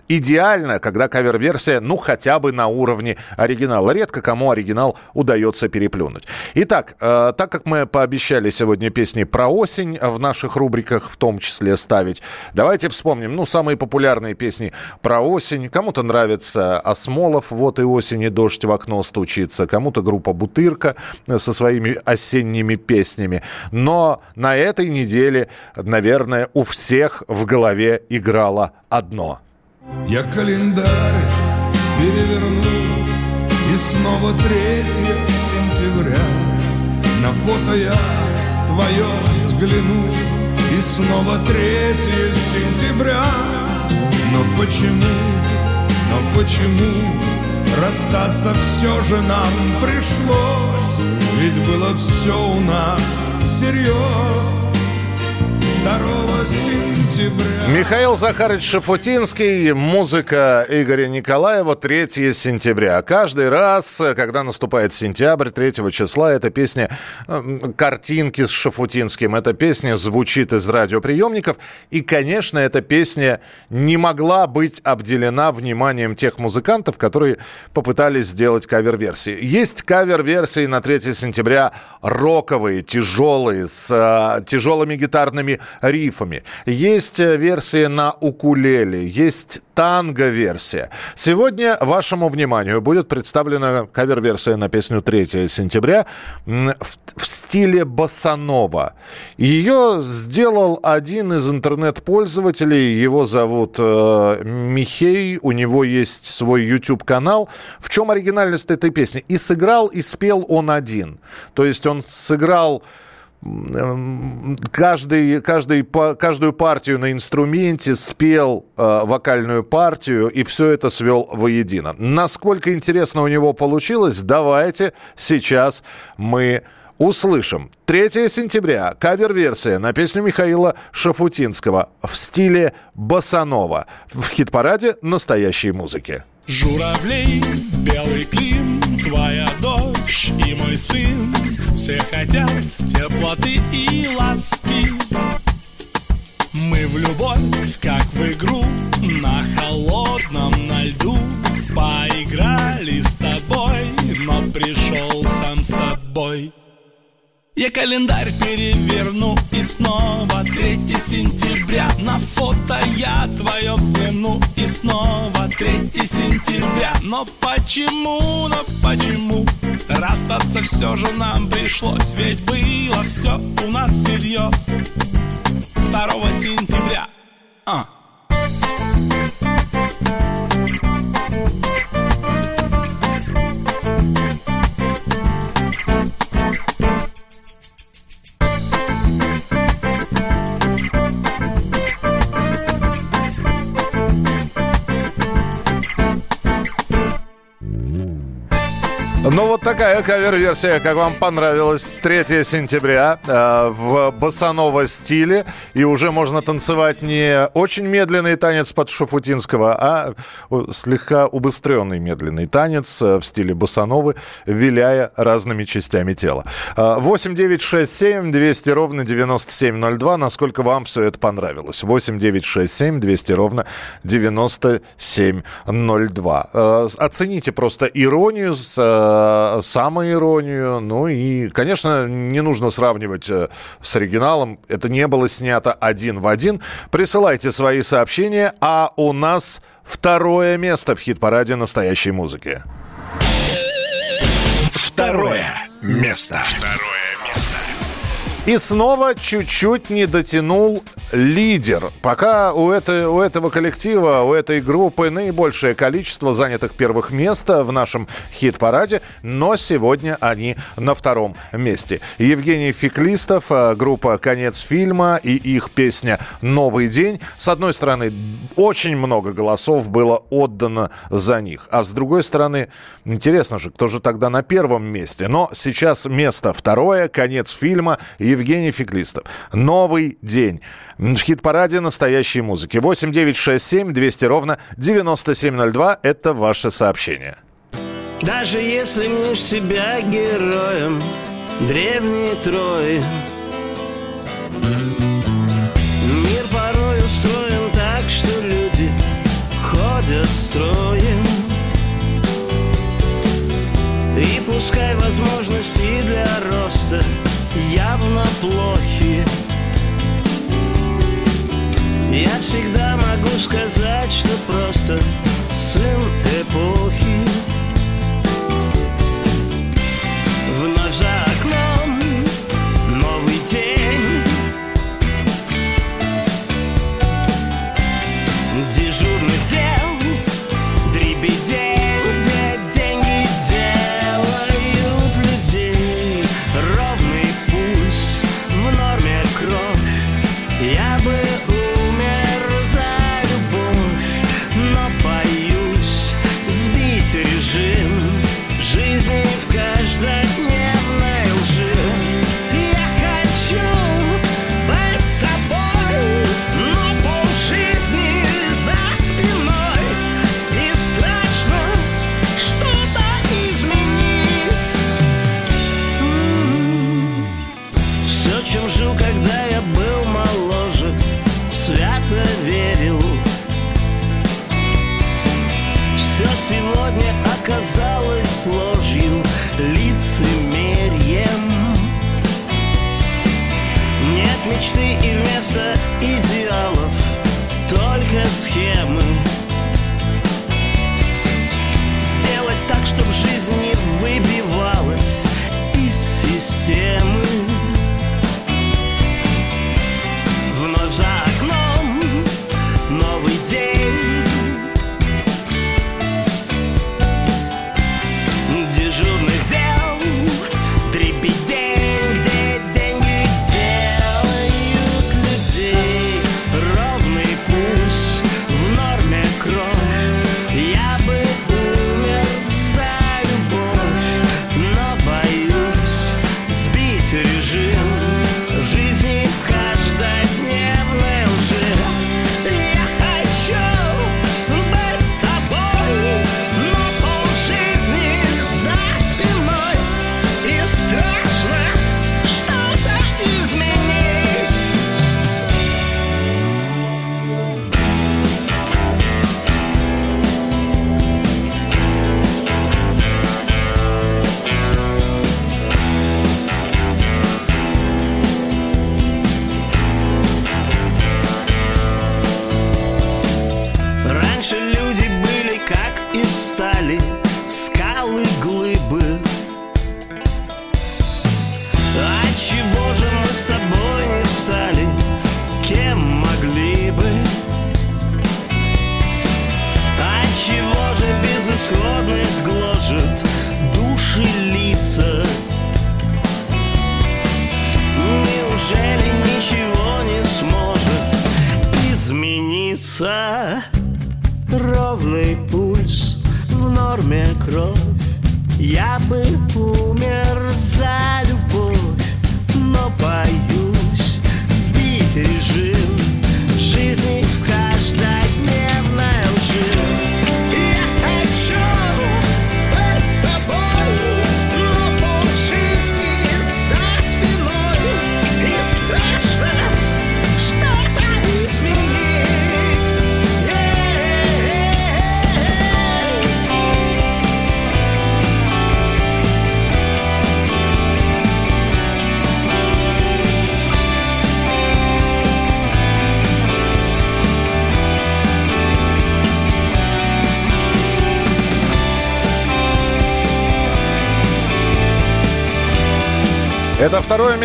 идеально, когда кавер-версия, ну, хотя бы на уровне оригинала. Редко кому оригинал удается переплюнуть. Итак, э, так как мы пообещали сегодня песни про осень в наших рубриках в том числе ставить, давайте вспомним, ну, самые популярные песни про осень. Кому-то нравится Осмолов, вот и осень, и дождь в окно стучится. Кому-то группа Бутырка со своими осенними песнями. Но на этой неделе, наверное, у всех в голове играло одно. Я календарь переверну И снова 3 сентября. На фото я твое взгляну И снова 3 сентября. Но почему, но почему Расстаться все же нам пришлось? Ведь было все у нас всерьез 2 сентября Михаил Захарович Шафутинский, музыка Игоря Николаева, 3 сентября. Каждый раз, когда наступает сентябрь, 3 числа, эта песня «Картинки с Шафутинским», эта песня звучит из радиоприемников. И, конечно, эта песня не могла быть обделена вниманием тех музыкантов, которые попытались сделать кавер-версии. Есть кавер-версии на 3 сентября роковые, тяжелые, с э, тяжелыми гитарными риффами. Есть э, версии на укулеле, есть танго-версия. Сегодня вашему вниманию будет представлена кавер-версия на песню 3 сентября в, в стиле босса-нова. Ее сделал один из интернет-пользователей, его зовут э, Михей, у него есть свой YouTube-канал. В чем оригинальность этой песни? И сыграл, и спел он один. То есть он сыграл каждый, каждый, каждую партию на инструменте спел э, вокальную партию и все это свел воедино. Насколько интересно у него получилось, давайте сейчас мы услышим. 3 сентября. Кавер-версия на песню Михаила Шафутинского в стиле босанова в хит-параде настоящей музыки. Журавлей, белый клин, твоя дочь и мой сын Все хотят теплоты и ласки. Мы в любовь, как в игру, на холодном, на льду Поиграли с тобой, но пришел сам собой Я календарь переверну и снова 3 сентября. На фото я твое взгляну и снова 3 сентября. Но почему, но почему Расстаться все же нам пришлось? Ведь было все у нас всерьез 2 сентября. А. Ну, вот такая кавер-версия, как вам понравилась. 3 сентября э, в басаново стиле. И уже можно танцевать не очень медленный танец под Шафутинского, а слегка убыстренный медленный танец э, в стиле басановы, виляя разными частями тела. Э, 8 9 6 7 200 ровно 9702. Насколько вам все это понравилось? 8 9 6 7 200 ровно 9702. Э, оцените просто иронию с э, самоиронию. Ну и, конечно, не нужно сравнивать э, с оригиналом. Это не было снято один в один. Присылайте свои сообщения, а у нас второе место в хит-параде настоящей музыки. Второе место. Второе место. И снова чуть-чуть не дотянул лидер. Пока у, этой, у этого коллектива, у этой группы наибольшее количество занятых первых мест в нашем хит-параде, но сегодня они на втором месте. Евгений Феклистов, э, группа «Конец фильма» и их песня «Новый день». С одной стороны, очень много голосов было отдано за них, а с другой стороны, интересно же, кто же тогда на первом месте. Но сейчас место второе, «Конец фильма», Евгений Феклистов. «Новый день». В хит-параде настоящей музыки. 8 9 6 7 200 ровно 9702. Это ваше сообщение. Даже если мнешь себя героем древней Трои Мир порой устроен так, что люди ходят строем И пускай возможности для роста явно плохи. Я всегда могу сказать, что просто сын эпохи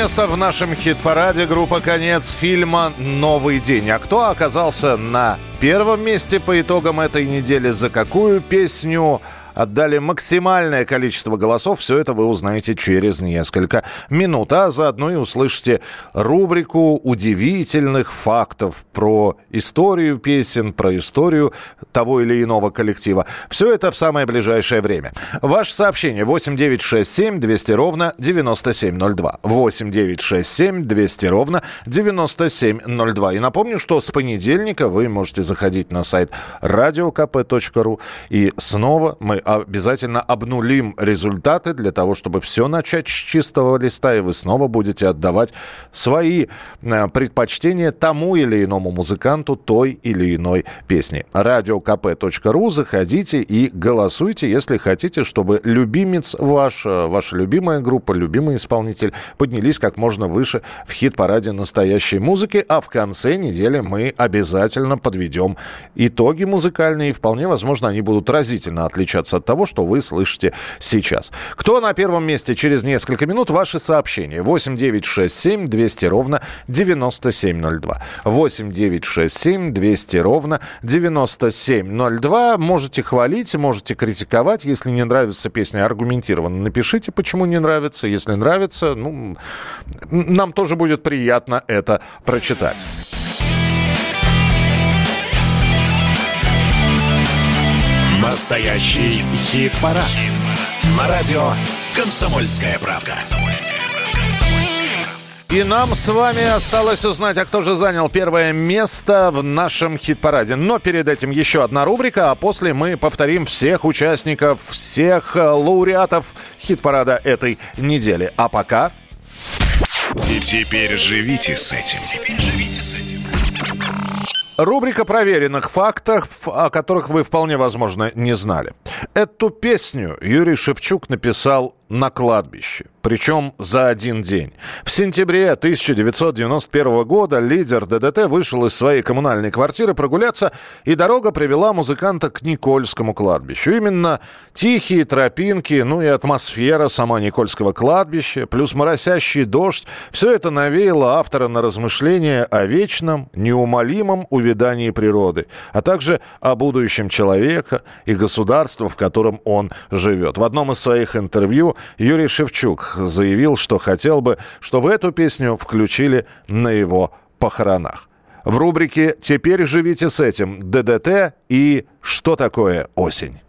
место в нашем хит-параде. Группа «Конец» фильма «Новый день». А кто оказался на первом месте по итогам этой недели? За какую песню отдали максимальное количество голосов? Все это вы узнаете через несколько минут. А заодно и услышите рубрику удивительных фактов про историю песен, про историю того или иного коллектива. Все это в самое ближайшее время. Ваше сообщение 8967 200 ровно 9702. 8967 200 ровно 9702. И напомню, что с понедельника вы можете заходить на сайт radiokp.ru и снова мы обязательно обнулим результаты для того, чтобы все начать с чистого листа, и вы снова будете отдавать свои э, предпочтения тому или иному музыканту той или иной песни. radiokp.ru, заходите и голосуйте, если хотите, чтобы любимец ваш, э, ваша любимая группа, любимый исполнитель поднялись как можно выше в хит-параде настоящей музыки, а в конце недели мы обязательно подведем итоги музыкальные, и вполне возможно они будут разительно отличаться от того, что вы слышите сейчас. Кто на первом месте через несколько минут? Ваши сообщения. 8 9 6 7 200 ровно 9702. 8 9 6 7 200 ровно 9702. Можете хвалить, можете критиковать. Если не нравится песня, аргументированно напишите, почему не нравится. Если нравится, ну, нам тоже будет приятно это прочитать. Настоящий хит-парад. На радио «Комсомольская правда». И нам с вами осталось узнать, а кто же занял первое место в нашем хит-параде. Но перед этим еще одна рубрика, а после мы повторим всех участников, всех э, лауреатов хит-парада этой недели. А пока... Теперь живите с этим. Теперь живите с этим. Рубрика проверенных фактов, о которых вы вполне возможно не знали. Эту песню Юрий Шевчук написал на кладбище, причем за один день. В сентябре 1991 года лидер ДДТ вышел из своей коммунальной квартиры прогуляться, и дорога привела музыканта к Никольскому кладбищу. Именно тихие тропинки, ну и атмосфера сама Никольского кладбища, плюс моросящий дождь, все это навеяло автора на размышления о вечном, неумолимом увядании природы, а также о будущем человека и государства, в котором он живет. В одном из своих интервью Юрий Шевчук заявил, что хотел бы, чтобы эту песню включили на его похоронах. В рубрике «Теперь живите с этим» ДДТ и «Что такое осень?».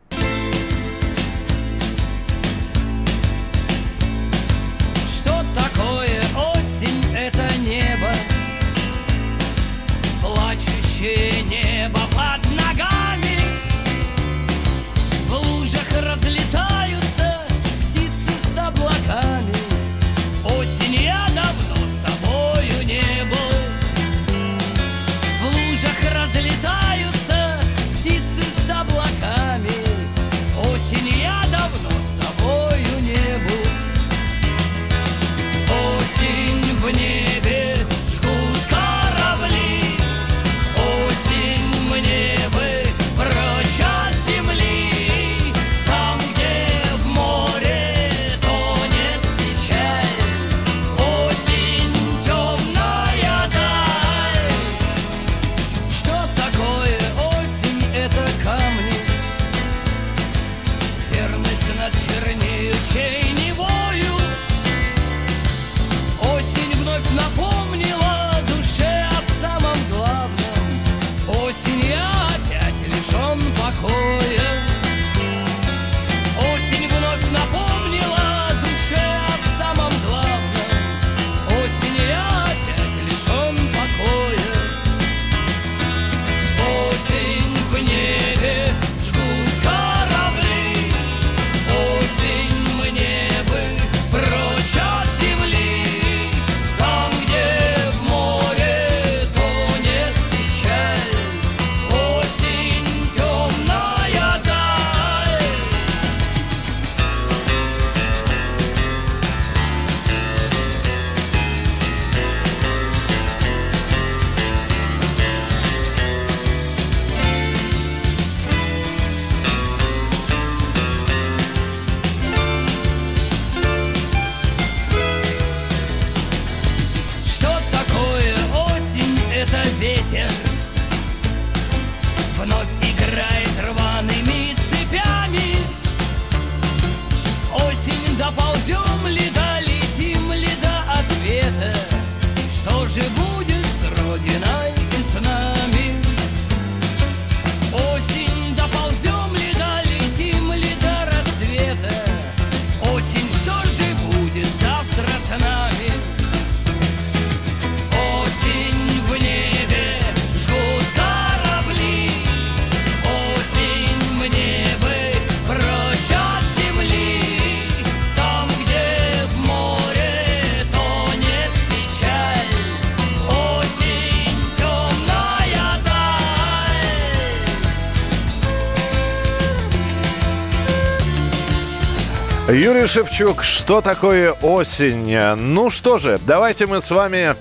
Юрий Шевчук, что такое осень? Ну что же, давайте мы с вами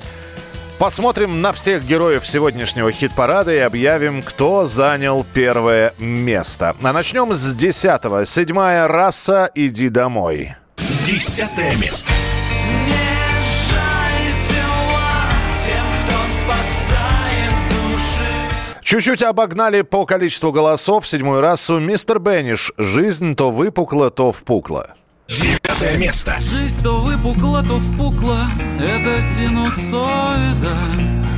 посмотрим на всех героев сегодняшнего хит-парада и объявим, кто занял первое место. А начнем с десятого. Седьмая раса «Иди домой». Десятое место. Чуть-чуть обогнали по количеству голосов седьмую расу «Мистер Бенниш». Жизнь то выпукла, то впукла. Девятое место. Жизнь то выпукла, то впукла Это синусоида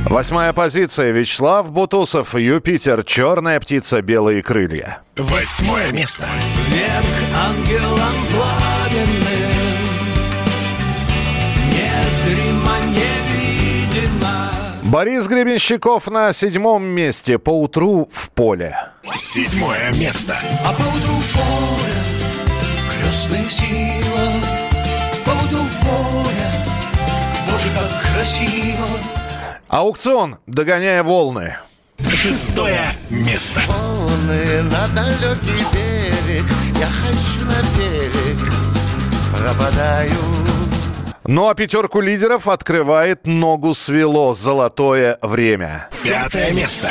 Восьмая позиция. Вячеслав Бутусов, «Юпитер. Черная птица, белые крылья». Восьмое место. Вверх ангелом пламенным Незримо, невидимо Борис Гребенщиков на седьмом месте. Поутру в поле. Седьмое место. А поутру в поле крестная сила Поутру в поле Боже, как красиво Аукцион, догоняя волны. Шестое место. Волны на далекий берег Я хочу на берег Пропадаю Ну а пятерку лидеров открывает ногу свело золотое время. Пятое место.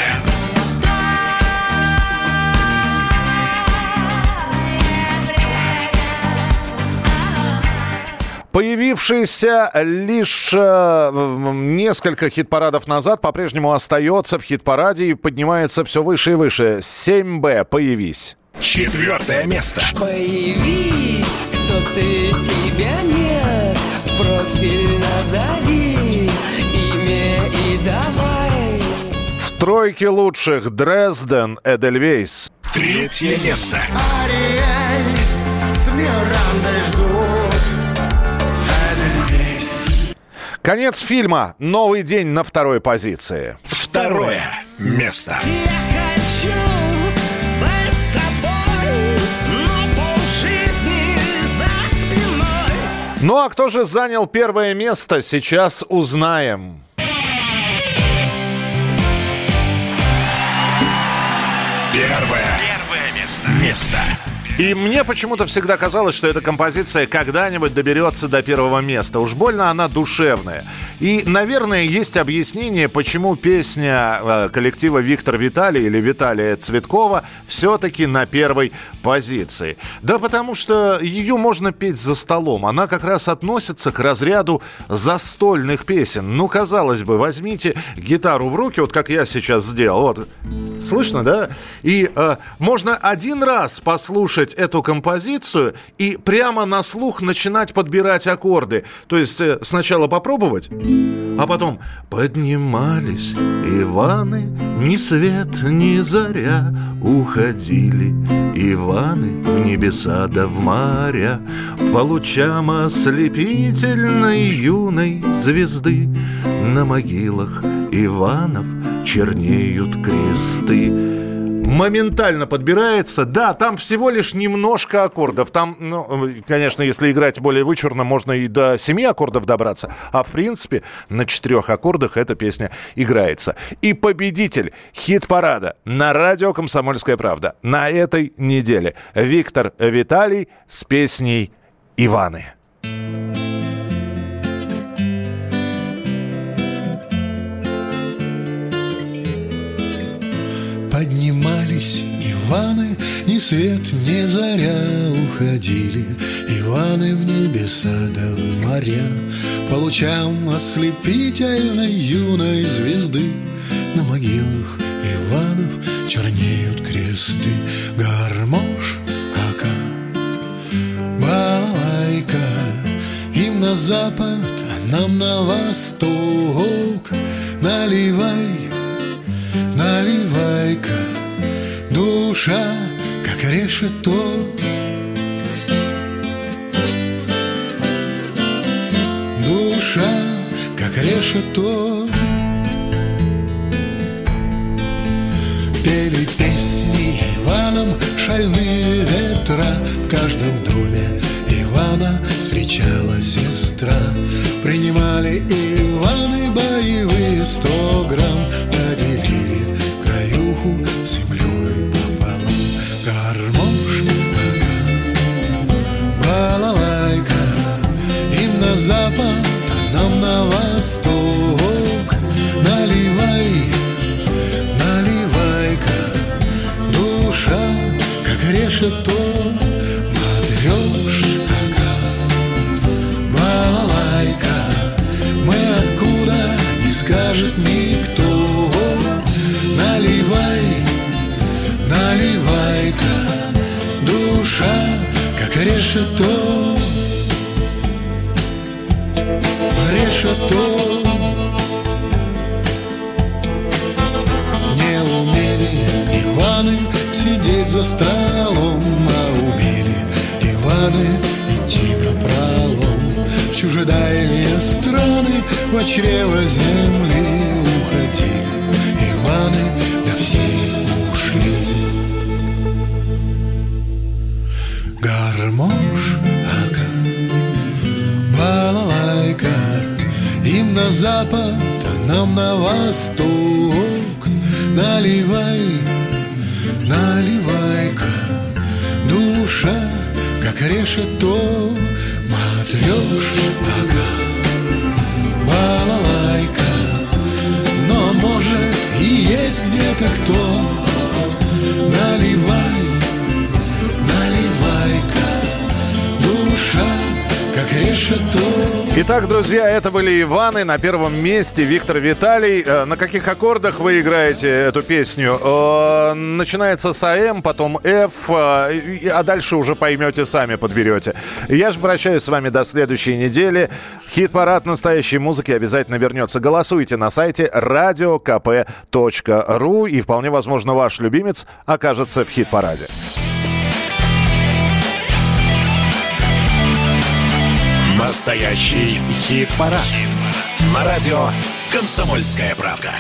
Появившийся лишь э, несколько хит-парадов назад, по-прежнему остается в хит-параде и поднимается все выше и выше. 7Б, появись. Четвертое место. Появись, кто ты, тебя нет В профиль назови имя и давай В тройке лучших Дрезден, Эдельвейс. Третье место. Ариэль с Мирандой ждут Конец фильма. Новый день на второй позиции. Второе место. хочу быть собой, но полжизни за спиной. Ну а кто же занял первое место, сейчас узнаем. Первое. Первое место. Место. И мне почему-то всегда казалось, что эта композиция когда-нибудь доберется до первого места. Уж больно она душевная. И, наверное, есть объяснение, почему песня э, коллектива Виктор Виталий или Виталия Цветкова все-таки на первой позиции. Да потому что ее можно петь за столом. Она как раз относится к разряду застольных песен. Ну, казалось бы, возьмите гитару в руки, вот как я сейчас сделал. Вот. Слышно, да? И э, можно один раз послушать эту композицию и прямо на слух начинать подбирать аккорды. То есть э, сначала попробовать, а потом поднимались Иваны Ни свет, ни заря уходили Иваны в небеса да в моря По лучам ослепительной юной звезды На могилах Иванов чернеют кресты моментально подбирается. Да, там всего лишь немножко аккордов. Там, ну, конечно, если играть более вычурно, можно и до семи аккордов добраться. А в принципе, на четырех аккордах эта песня играется. И победитель хит-парада на радио «Комсомольская правда» на этой неделе. Виктор Виталий с песней «Иваны». Поднимались Иваны, ни свет, ни заря уходили. Иваны в небеса да в моря По лучам ослепительной юной звезды. На могилах Иванов чернеют кресты Гармош, ака, балалайка Им на запад, а нам на восток. Наливай наливай-ка Душа, как решето. Душа, как решето. Пели песни Иваном шальные ветра В каждом доме Ивана встречала На первом месте Виктор Виталий. Э, На каких аккордах вы играете эту песню? Э, Начинается с АМ, потом F, э, а дальше уже поймете сами, подберете. Я же прощаюсь с вами до следующей недели. Хит-парад настоящей музыки обязательно вернется. Голосуйте на сайте radiokp.ru и вполне возможно ваш любимец окажется в хит-параде. Настоящий хит-парад. На радио «Комсомольская правда».